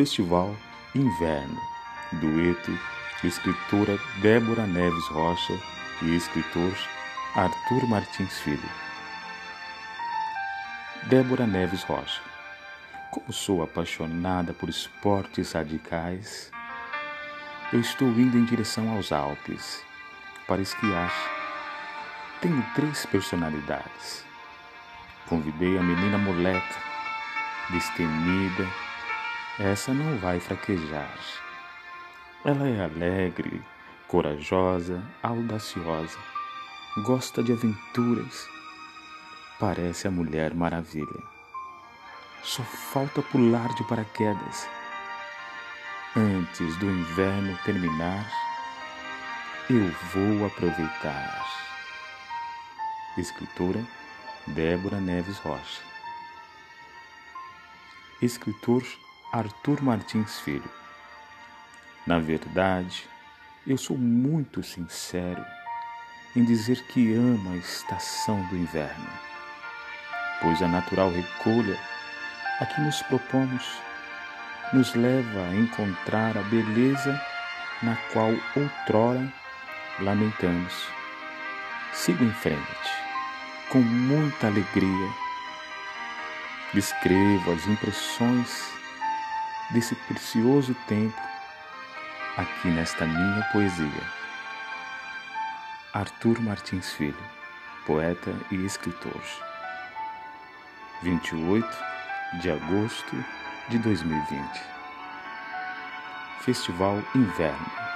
Festival Inverno, dueto escritora Débora Neves Rocha e escritor Arthur Martins Filho. Débora Neves Rocha. Como sou apaixonada por esportes radicais, eu estou indo em direção aos Alpes para esquiar. Tenho três personalidades. Convidei a menina moleca, destemida, essa não vai fraquejar. Ela é alegre, corajosa, audaciosa, gosta de aventuras, parece a Mulher Maravilha. Só falta pular de paraquedas. Antes do inverno terminar, eu vou aproveitar. Escritora Débora Neves Rocha. Escritor Arthur Martins Filho. Na verdade, eu sou muito sincero em dizer que amo a estação do inverno, pois a natural recolha a que nos propomos nos leva a encontrar a beleza na qual outrora lamentamos. Sigo em frente, com muita alegria. Descrevo as impressões desse precioso tempo aqui nesta minha poesia. Arthur Martins Filho, poeta e escritor. 28 de agosto de 2020. Festival Inverno.